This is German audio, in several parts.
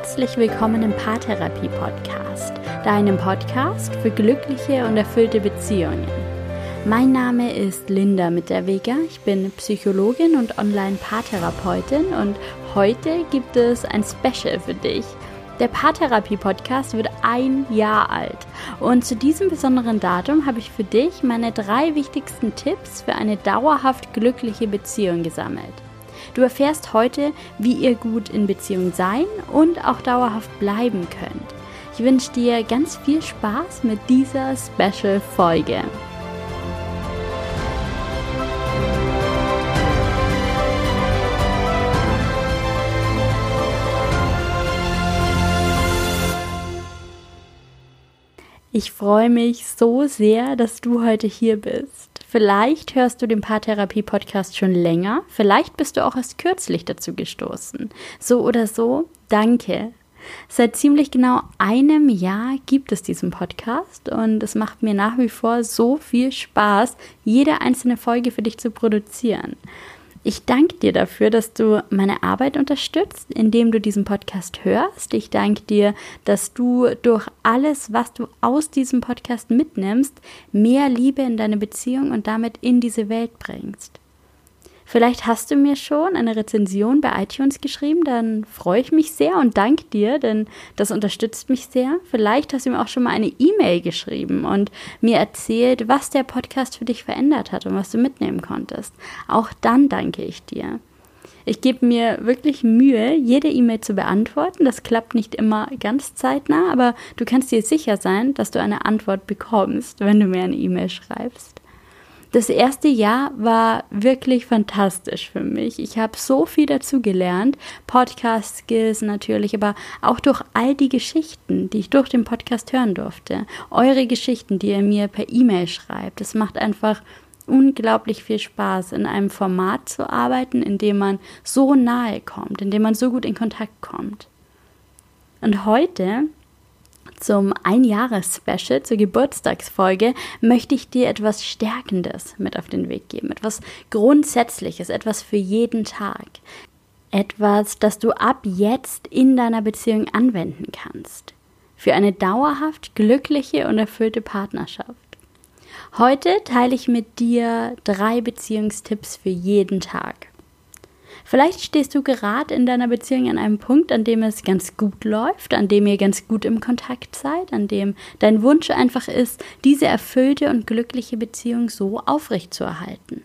herzlich willkommen im Paartherapie Podcast, deinem Podcast für glückliche und erfüllte Beziehungen. Mein Name ist Linda Mitterweger, ich bin Psychologin und Online-Paartherapeutin und heute gibt es ein Special für dich. Der Paartherapie-Podcast wird ein Jahr alt und zu diesem besonderen Datum habe ich für dich meine drei wichtigsten Tipps für eine dauerhaft glückliche Beziehung gesammelt. Du erfährst heute, wie ihr gut in Beziehung sein und auch dauerhaft bleiben könnt. Ich wünsche dir ganz viel Spaß mit dieser Special-Folge. Ich freue mich so sehr, dass du heute hier bist. Vielleicht hörst du den Paartherapie-Podcast schon länger, vielleicht bist du auch erst kürzlich dazu gestoßen. So oder so, danke. Seit ziemlich genau einem Jahr gibt es diesen Podcast und es macht mir nach wie vor so viel Spaß, jede einzelne Folge für dich zu produzieren. Ich danke dir dafür, dass du meine Arbeit unterstützt, indem du diesen Podcast hörst. Ich danke dir, dass du durch alles, was du aus diesem Podcast mitnimmst, mehr Liebe in deine Beziehung und damit in diese Welt bringst. Vielleicht hast du mir schon eine Rezension bei iTunes geschrieben, dann freue ich mich sehr und danke dir, denn das unterstützt mich sehr. Vielleicht hast du mir auch schon mal eine E-Mail geschrieben und mir erzählt, was der Podcast für dich verändert hat und was du mitnehmen konntest. Auch dann danke ich dir. Ich gebe mir wirklich Mühe, jede E-Mail zu beantworten. Das klappt nicht immer ganz zeitnah, aber du kannst dir sicher sein, dass du eine Antwort bekommst, wenn du mir eine E-Mail schreibst. Das erste Jahr war wirklich fantastisch für mich. Ich habe so viel dazu gelernt, Podcast-Skills natürlich, aber auch durch all die Geschichten, die ich durch den Podcast hören durfte. Eure Geschichten, die ihr mir per E-Mail schreibt. Es macht einfach unglaublich viel Spaß, in einem Format zu arbeiten, in dem man so nahe kommt, in dem man so gut in Kontakt kommt. Und heute zum Einjahres-Special, zur Geburtstagsfolge, möchte ich dir etwas Stärkendes mit auf den Weg geben. Etwas Grundsätzliches, etwas für jeden Tag. Etwas, das du ab jetzt in deiner Beziehung anwenden kannst. Für eine dauerhaft glückliche und erfüllte Partnerschaft. Heute teile ich mit dir drei Beziehungstipps für jeden Tag. Vielleicht stehst du gerade in deiner Beziehung an einem Punkt, an dem es ganz gut läuft, an dem ihr ganz gut im Kontakt seid, an dem dein Wunsch einfach ist, diese erfüllte und glückliche Beziehung so aufrechtzuerhalten.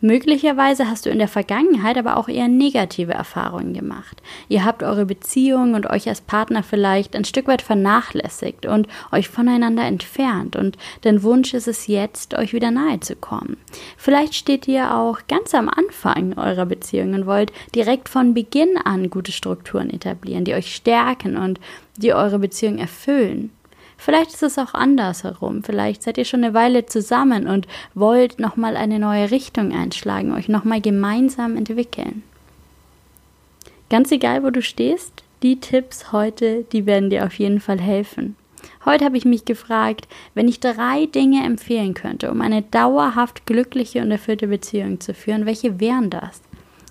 Möglicherweise hast du in der Vergangenheit aber auch eher negative Erfahrungen gemacht. Ihr habt eure Beziehung und euch als Partner vielleicht ein Stück weit vernachlässigt und euch voneinander entfernt und dein Wunsch ist es jetzt, euch wieder nahe zu kommen. Vielleicht steht ihr auch ganz am Anfang eurer Beziehung und wollt direkt von Beginn an gute Strukturen etablieren, die euch stärken und die eure Beziehung erfüllen. Vielleicht ist es auch andersherum. Vielleicht seid ihr schon eine Weile zusammen und wollt nochmal eine neue Richtung einschlagen, euch nochmal gemeinsam entwickeln. Ganz egal, wo du stehst, die Tipps heute, die werden dir auf jeden Fall helfen. Heute habe ich mich gefragt, wenn ich drei Dinge empfehlen könnte, um eine dauerhaft glückliche und erfüllte Beziehung zu führen, welche wären das?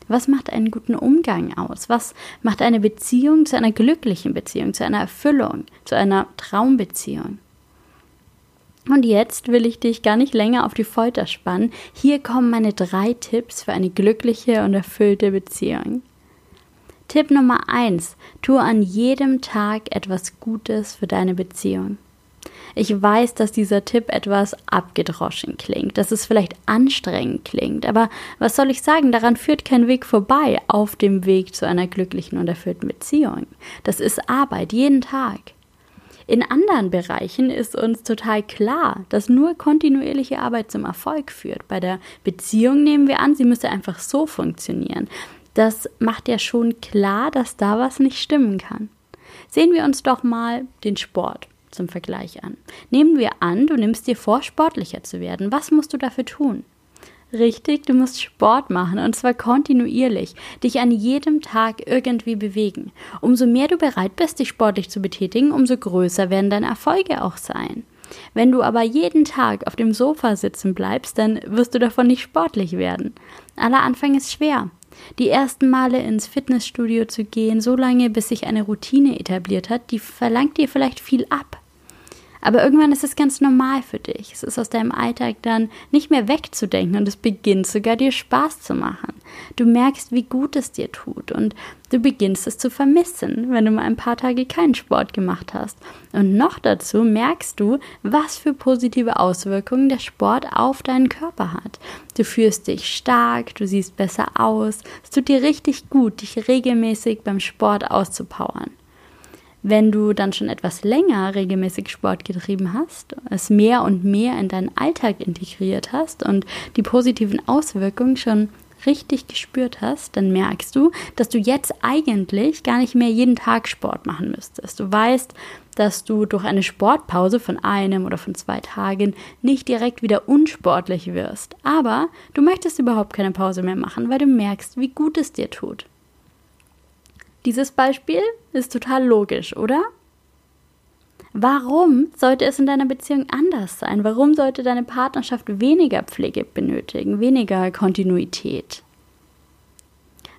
Was macht einen guten Umgang aus? Was macht eine Beziehung zu einer glücklichen Beziehung, zu einer Erfüllung, zu einer Traumbeziehung? Und jetzt will ich dich gar nicht länger auf die Folter spannen. Hier kommen meine drei Tipps für eine glückliche und erfüllte Beziehung. Tipp Nummer eins: Tu an jedem Tag etwas Gutes für deine Beziehung. Ich weiß, dass dieser Tipp etwas abgedroschen klingt, dass es vielleicht anstrengend klingt, aber was soll ich sagen, daran führt kein Weg vorbei auf dem Weg zu einer glücklichen und erfüllten Beziehung. Das ist Arbeit jeden Tag. In anderen Bereichen ist uns total klar, dass nur kontinuierliche Arbeit zum Erfolg führt. Bei der Beziehung nehmen wir an, sie müsse einfach so funktionieren. Das macht ja schon klar, dass da was nicht stimmen kann. Sehen wir uns doch mal den Sport zum Vergleich an. Nehmen wir an, du nimmst dir vor, sportlicher zu werden. Was musst du dafür tun? Richtig, du musst Sport machen und zwar kontinuierlich, dich an jedem Tag irgendwie bewegen. Umso mehr du bereit bist, dich sportlich zu betätigen, umso größer werden deine Erfolge auch sein. Wenn du aber jeden Tag auf dem Sofa sitzen bleibst, dann wirst du davon nicht sportlich werden. Aller Anfang ist schwer. Die ersten Male ins Fitnessstudio zu gehen, so lange bis sich eine Routine etabliert hat, die verlangt dir vielleicht viel ab. Aber irgendwann ist es ganz normal für dich. Es ist aus deinem Alltag dann nicht mehr wegzudenken und es beginnt sogar dir Spaß zu machen. Du merkst, wie gut es dir tut und du beginnst es zu vermissen, wenn du mal ein paar Tage keinen Sport gemacht hast. Und noch dazu merkst du, was für positive Auswirkungen der Sport auf deinen Körper hat. Du fühlst dich stark, du siehst besser aus. Es tut dir richtig gut, dich regelmäßig beim Sport auszupowern. Wenn du dann schon etwas länger regelmäßig Sport getrieben hast, es mehr und mehr in deinen Alltag integriert hast und die positiven Auswirkungen schon richtig gespürt hast, dann merkst du, dass du jetzt eigentlich gar nicht mehr jeden Tag Sport machen müsstest. Du weißt, dass du durch eine Sportpause von einem oder von zwei Tagen nicht direkt wieder unsportlich wirst. Aber du möchtest überhaupt keine Pause mehr machen, weil du merkst, wie gut es dir tut. Dieses Beispiel ist total logisch, oder? Warum sollte es in deiner Beziehung anders sein? Warum sollte deine Partnerschaft weniger Pflege benötigen, weniger Kontinuität?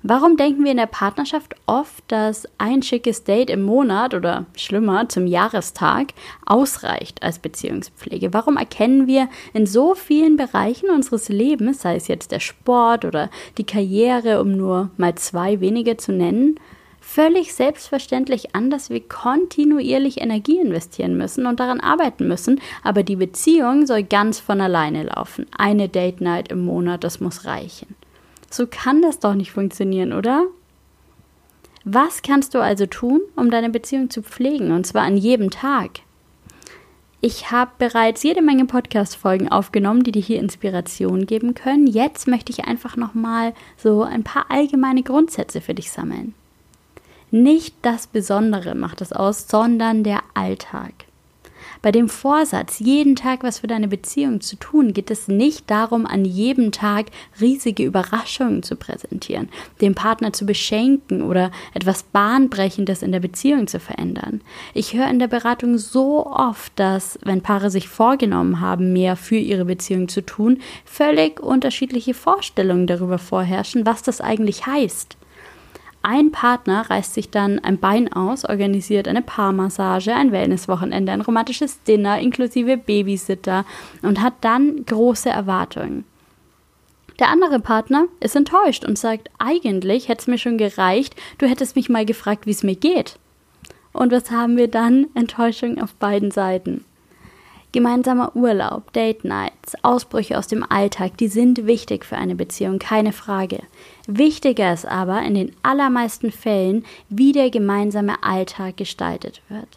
Warum denken wir in der Partnerschaft oft, dass ein schickes Date im Monat oder schlimmer zum Jahrestag ausreicht als Beziehungspflege? Warum erkennen wir in so vielen Bereichen unseres Lebens, sei es jetzt der Sport oder die Karriere, um nur mal zwei wenige zu nennen, völlig selbstverständlich an, dass wir kontinuierlich Energie investieren müssen und daran arbeiten müssen, aber die Beziehung soll ganz von alleine laufen. Eine Date Night im Monat, das muss reichen. So kann das doch nicht funktionieren, oder? Was kannst du also tun, um deine Beziehung zu pflegen, und zwar an jedem Tag? Ich habe bereits jede Menge Podcast-Folgen aufgenommen, die dir hier Inspiration geben können. Jetzt möchte ich einfach nochmal so ein paar allgemeine Grundsätze für dich sammeln. Nicht das Besondere macht es aus, sondern der Alltag. Bei dem Vorsatz, jeden Tag was für deine Beziehung zu tun, geht es nicht darum, an jedem Tag riesige Überraschungen zu präsentieren, den Partner zu beschenken oder etwas Bahnbrechendes in der Beziehung zu verändern. Ich höre in der Beratung so oft, dass, wenn Paare sich vorgenommen haben, mehr für ihre Beziehung zu tun, völlig unterschiedliche Vorstellungen darüber vorherrschen, was das eigentlich heißt. Ein Partner reißt sich dann ein Bein aus, organisiert eine Paarmassage, ein Wellnesswochenende, ein romantisches Dinner inklusive Babysitter und hat dann große Erwartungen. Der andere Partner ist enttäuscht und sagt, eigentlich hätte es mir schon gereicht, du hättest mich mal gefragt, wie es mir geht. Und was haben wir dann? Enttäuschung auf beiden Seiten. Gemeinsamer Urlaub, Date Nights, Ausbrüche aus dem Alltag, die sind wichtig für eine Beziehung, keine Frage. Wichtiger ist aber in den allermeisten Fällen, wie der gemeinsame Alltag gestaltet wird.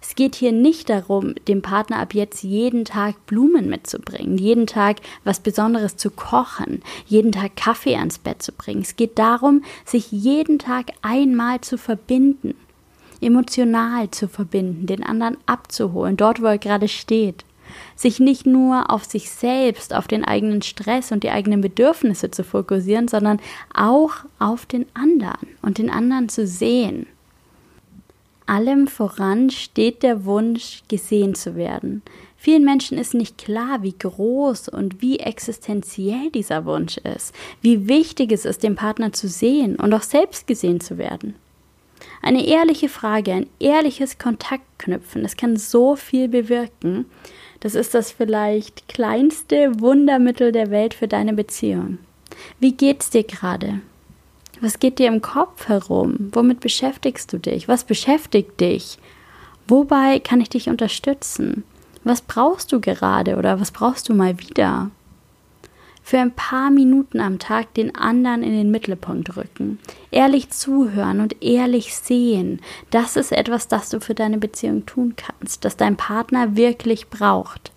Es geht hier nicht darum, dem Partner ab jetzt jeden Tag Blumen mitzubringen, jeden Tag was Besonderes zu kochen, jeden Tag Kaffee ans Bett zu bringen. Es geht darum, sich jeden Tag einmal zu verbinden emotional zu verbinden, den anderen abzuholen, dort wo er gerade steht. Sich nicht nur auf sich selbst, auf den eigenen Stress und die eigenen Bedürfnisse zu fokussieren, sondern auch auf den anderen und den anderen zu sehen. Allem voran steht der Wunsch, gesehen zu werden. Vielen Menschen ist nicht klar, wie groß und wie existenziell dieser Wunsch ist, wie wichtig es ist, den Partner zu sehen und auch selbst gesehen zu werden. Eine ehrliche Frage, ein ehrliches Kontaktknüpfen, das kann so viel bewirken. Das ist das vielleicht kleinste Wundermittel der Welt für deine Beziehung. Wie geht's dir gerade? Was geht dir im Kopf herum? Womit beschäftigst du dich? Was beschäftigt dich? Wobei kann ich dich unterstützen? Was brauchst du gerade oder was brauchst du mal wieder? Für ein paar Minuten am Tag den anderen in den Mittelpunkt rücken. Ehrlich zuhören und ehrlich sehen, das ist etwas, das du für deine Beziehung tun kannst, das dein Partner wirklich braucht.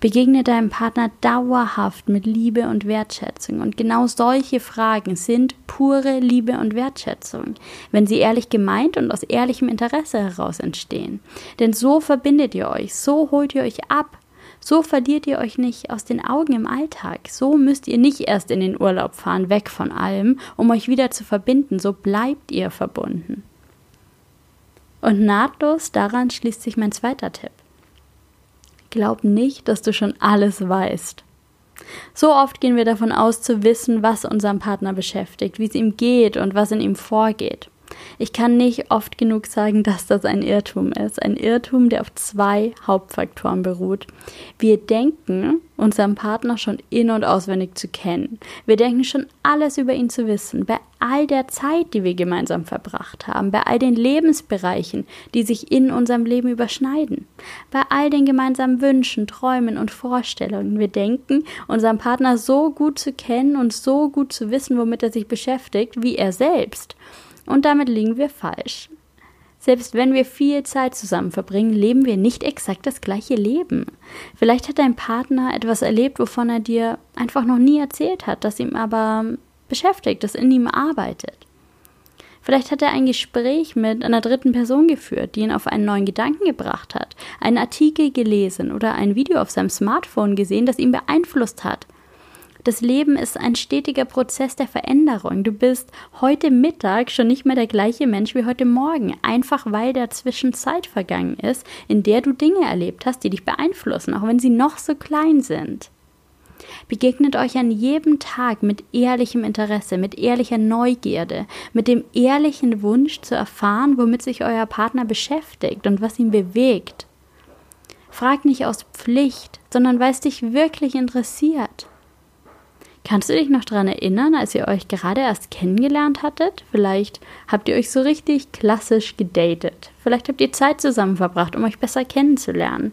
Begegne deinem Partner dauerhaft mit Liebe und Wertschätzung. Und genau solche Fragen sind pure Liebe und Wertschätzung, wenn sie ehrlich gemeint und aus ehrlichem Interesse heraus entstehen. Denn so verbindet ihr euch, so holt ihr euch ab, so verliert ihr euch nicht aus den Augen im Alltag. So müsst ihr nicht erst in den Urlaub fahren, weg von allem, um euch wieder zu verbinden. So bleibt ihr verbunden. Und nahtlos daran schließt sich mein zweiter Tipp. Glaub nicht, dass du schon alles weißt. So oft gehen wir davon aus zu wissen, was unseren Partner beschäftigt, wie es ihm geht und was in ihm vorgeht. Ich kann nicht oft genug sagen, dass das ein Irrtum ist. Ein Irrtum, der auf zwei Hauptfaktoren beruht. Wir denken, unseren Partner schon in- und auswendig zu kennen. Wir denken schon alles über ihn zu wissen. Bei all der Zeit, die wir gemeinsam verbracht haben, bei all den Lebensbereichen, die sich in unserem Leben überschneiden, bei all den gemeinsamen Wünschen, Träumen und Vorstellungen. Wir denken, unseren Partner so gut zu kennen und so gut zu wissen, womit er sich beschäftigt, wie er selbst. Und damit liegen wir falsch. Selbst wenn wir viel Zeit zusammen verbringen, leben wir nicht exakt das gleiche Leben. Vielleicht hat dein Partner etwas erlebt, wovon er dir einfach noch nie erzählt hat, das ihm aber beschäftigt, das in ihm arbeitet. Vielleicht hat er ein Gespräch mit einer dritten Person geführt, die ihn auf einen neuen Gedanken gebracht hat, einen Artikel gelesen oder ein Video auf seinem Smartphone gesehen, das ihn beeinflusst hat. Das Leben ist ein stetiger Prozess der Veränderung. Du bist heute Mittag schon nicht mehr der gleiche Mensch wie heute Morgen, einfach weil dazwischen Zeit vergangen ist, in der du Dinge erlebt hast, die dich beeinflussen, auch wenn sie noch so klein sind. Begegnet euch an jedem Tag mit ehrlichem Interesse, mit ehrlicher Neugierde, mit dem ehrlichen Wunsch zu erfahren, womit sich euer Partner beschäftigt und was ihn bewegt. Frag nicht aus Pflicht, sondern weil es dich wirklich interessiert. Kannst du dich noch daran erinnern, als ihr euch gerade erst kennengelernt hattet? Vielleicht habt ihr euch so richtig klassisch gedatet. Vielleicht habt ihr Zeit zusammen verbracht, um euch besser kennenzulernen.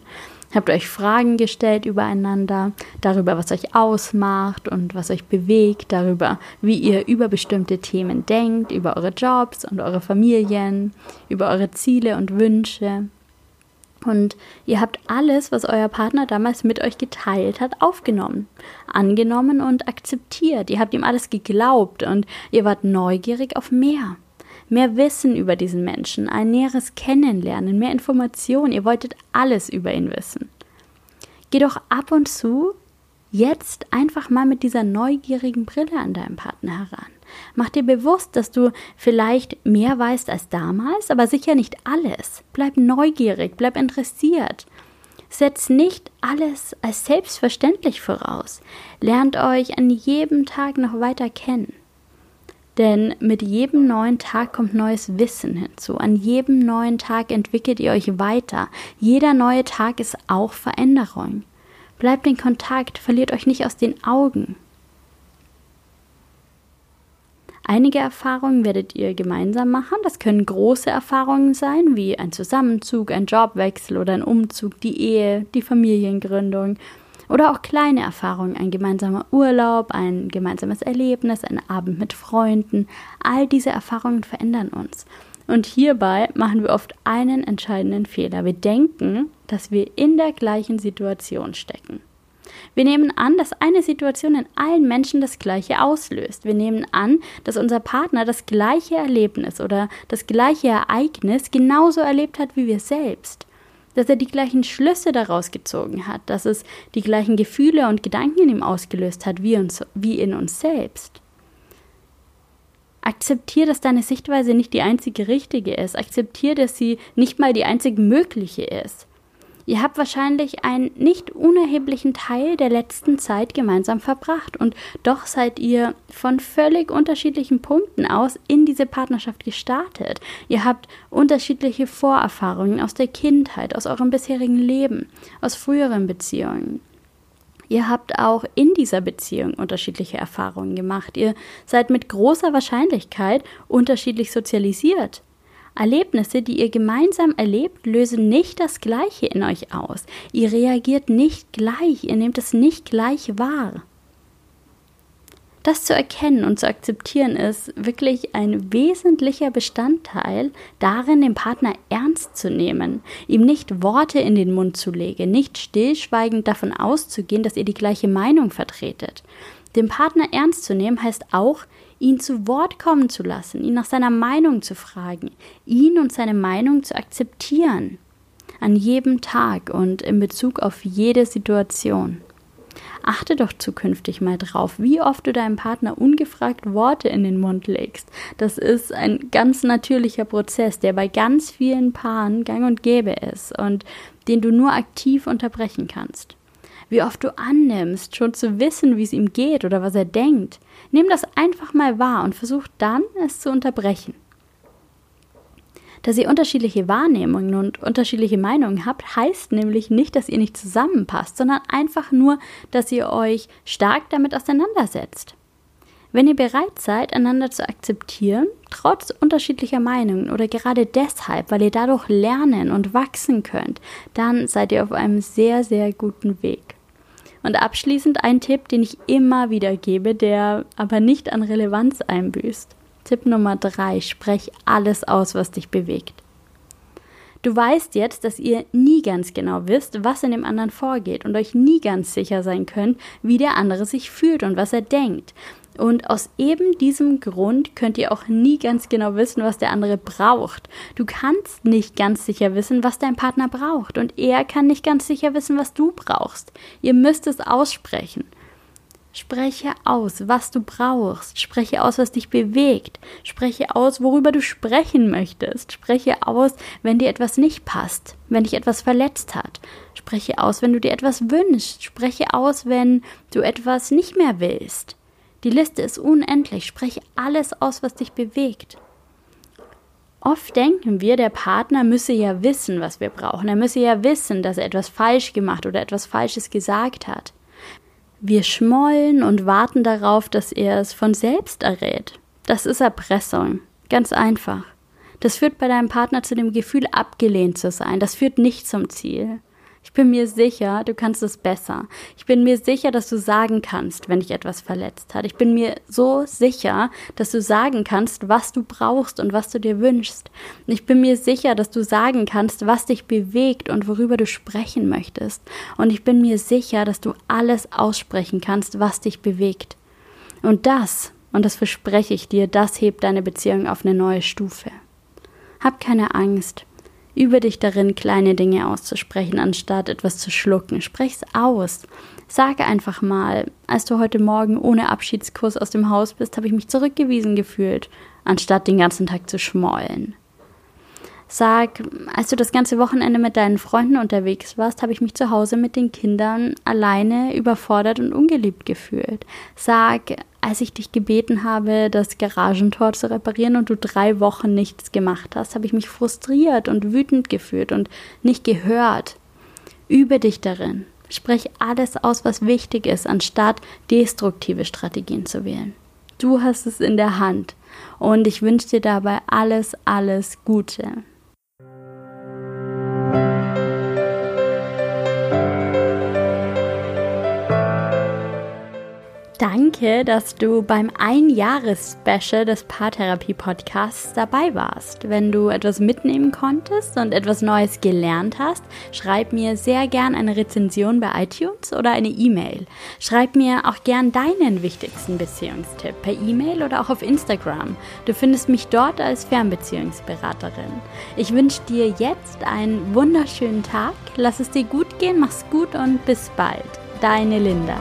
Habt euch Fragen gestellt übereinander, darüber, was euch ausmacht und was euch bewegt, darüber, wie ihr über bestimmte Themen denkt, über eure Jobs und eure Familien, über eure Ziele und Wünsche. Und ihr habt alles, was euer Partner damals mit euch geteilt hat, aufgenommen, angenommen und akzeptiert. Ihr habt ihm alles geglaubt und ihr wart neugierig auf mehr. Mehr Wissen über diesen Menschen, ein näheres Kennenlernen, mehr Informationen. Ihr wolltet alles über ihn wissen. Geh doch ab und zu jetzt einfach mal mit dieser neugierigen Brille an deinen Partner heran. Mach dir bewusst, dass du vielleicht mehr weißt als damals, aber sicher nicht alles. Bleib neugierig, bleib interessiert. Setz nicht alles als selbstverständlich voraus. Lernt euch an jedem Tag noch weiter kennen. Denn mit jedem neuen Tag kommt neues Wissen hinzu. An jedem neuen Tag entwickelt ihr euch weiter. Jeder neue Tag ist auch Veränderung. Bleibt in Kontakt, verliert euch nicht aus den Augen. Einige Erfahrungen werdet ihr gemeinsam machen. Das können große Erfahrungen sein, wie ein Zusammenzug, ein Jobwechsel oder ein Umzug, die Ehe, die Familiengründung. Oder auch kleine Erfahrungen, ein gemeinsamer Urlaub, ein gemeinsames Erlebnis, ein Abend mit Freunden. All diese Erfahrungen verändern uns. Und hierbei machen wir oft einen entscheidenden Fehler. Wir denken, dass wir in der gleichen Situation stecken. Wir nehmen an, dass eine Situation in allen Menschen das gleiche auslöst. Wir nehmen an, dass unser Partner das gleiche Erlebnis oder das gleiche Ereignis genauso erlebt hat wie wir selbst. Dass er die gleichen Schlüsse daraus gezogen hat, dass es die gleichen Gefühle und Gedanken in ihm ausgelöst hat wie, uns, wie in uns selbst. Akzeptier, dass deine Sichtweise nicht die einzige richtige ist. Akzeptier, dass sie nicht mal die einzige mögliche ist. Ihr habt wahrscheinlich einen nicht unerheblichen Teil der letzten Zeit gemeinsam verbracht und doch seid ihr von völlig unterschiedlichen Punkten aus in diese Partnerschaft gestartet. Ihr habt unterschiedliche Vorerfahrungen aus der Kindheit, aus eurem bisherigen Leben, aus früheren Beziehungen. Ihr habt auch in dieser Beziehung unterschiedliche Erfahrungen gemacht. Ihr seid mit großer Wahrscheinlichkeit unterschiedlich sozialisiert. Erlebnisse, die ihr gemeinsam erlebt, lösen nicht das Gleiche in euch aus. Ihr reagiert nicht gleich, ihr nehmt es nicht gleich wahr. Das zu erkennen und zu akzeptieren ist wirklich ein wesentlicher Bestandteil darin, den Partner ernst zu nehmen, ihm nicht Worte in den Mund zu legen, nicht stillschweigend davon auszugehen, dass ihr die gleiche Meinung vertretet. Den Partner ernst zu nehmen heißt auch, ihn zu Wort kommen zu lassen, ihn nach seiner Meinung zu fragen, ihn und seine Meinung zu akzeptieren. An jedem Tag und in Bezug auf jede Situation. Achte doch zukünftig mal drauf, wie oft du deinem Partner ungefragt Worte in den Mund legst. Das ist ein ganz natürlicher Prozess, der bei ganz vielen Paaren gang und gäbe ist und den du nur aktiv unterbrechen kannst. Wie oft du annimmst, schon zu wissen, wie es ihm geht oder was er denkt. Nimm das einfach mal wahr und versuch dann, es zu unterbrechen. Dass ihr unterschiedliche Wahrnehmungen und unterschiedliche Meinungen habt, heißt nämlich nicht, dass ihr nicht zusammenpasst, sondern einfach nur, dass ihr euch stark damit auseinandersetzt. Wenn ihr bereit seid, einander zu akzeptieren, trotz unterschiedlicher Meinungen oder gerade deshalb, weil ihr dadurch lernen und wachsen könnt, dann seid ihr auf einem sehr, sehr guten Weg. Und abschließend ein Tipp, den ich immer wieder gebe, der aber nicht an Relevanz einbüßt. Tipp Nummer drei, sprech alles aus, was dich bewegt. Du weißt jetzt, dass ihr nie ganz genau wisst, was in dem anderen vorgeht und euch nie ganz sicher sein könnt, wie der andere sich fühlt und was er denkt. Und aus eben diesem Grund könnt ihr auch nie ganz genau wissen, was der andere braucht. Du kannst nicht ganz sicher wissen, was dein Partner braucht. Und er kann nicht ganz sicher wissen, was du brauchst. Ihr müsst es aussprechen. Spreche aus, was du brauchst. Spreche aus, was dich bewegt. Spreche aus, worüber du sprechen möchtest. Spreche aus, wenn dir etwas nicht passt, wenn dich etwas verletzt hat. Spreche aus, wenn du dir etwas wünschst. Spreche aus, wenn du etwas nicht mehr willst. Die Liste ist unendlich. Spreche alles aus, was dich bewegt. Oft denken wir, der Partner müsse ja wissen, was wir brauchen. Er müsse ja wissen, dass er etwas falsch gemacht oder etwas Falsches gesagt hat. Wir schmollen und warten darauf, dass er es von selbst errät. Das ist Erpressung. Ganz einfach. Das führt bei deinem Partner zu dem Gefühl, abgelehnt zu sein. Das führt nicht zum Ziel. Ich bin mir sicher, du kannst es besser. Ich bin mir sicher, dass du sagen kannst, wenn dich etwas verletzt hat. Ich bin mir so sicher, dass du sagen kannst, was du brauchst und was du dir wünschst. Ich bin mir sicher, dass du sagen kannst, was dich bewegt und worüber du sprechen möchtest. Und ich bin mir sicher, dass du alles aussprechen kannst, was dich bewegt. Und das, und das verspreche ich dir, das hebt deine Beziehung auf eine neue Stufe. Hab keine Angst. Übe dich darin, kleine Dinge auszusprechen, anstatt etwas zu schlucken. Sprech's aus. Sage einfach mal, als du heute Morgen ohne Abschiedskurs aus dem Haus bist, habe ich mich zurückgewiesen gefühlt, anstatt den ganzen Tag zu schmollen. Sag, als du das ganze Wochenende mit deinen Freunden unterwegs warst, habe ich mich zu Hause mit den Kindern alleine überfordert und ungeliebt gefühlt. Sag, als ich dich gebeten habe, das Garagentor zu reparieren und du drei Wochen nichts gemacht hast, habe ich mich frustriert und wütend gefühlt und nicht gehört. Übe dich darin. Sprech alles aus, was wichtig ist, anstatt destruktive Strategien zu wählen. Du hast es in der Hand und ich wünsche dir dabei alles, alles Gute. Danke, dass du beim Einjahres-Special des Paartherapie-Podcasts dabei warst. Wenn du etwas mitnehmen konntest und etwas Neues gelernt hast, schreib mir sehr gern eine Rezension bei iTunes oder eine E-Mail. Schreib mir auch gern deinen wichtigsten Beziehungstipp per E-Mail oder auch auf Instagram. Du findest mich dort als Fernbeziehungsberaterin. Ich wünsche dir jetzt einen wunderschönen Tag. Lass es dir gut gehen, mach's gut und bis bald. Deine Linda.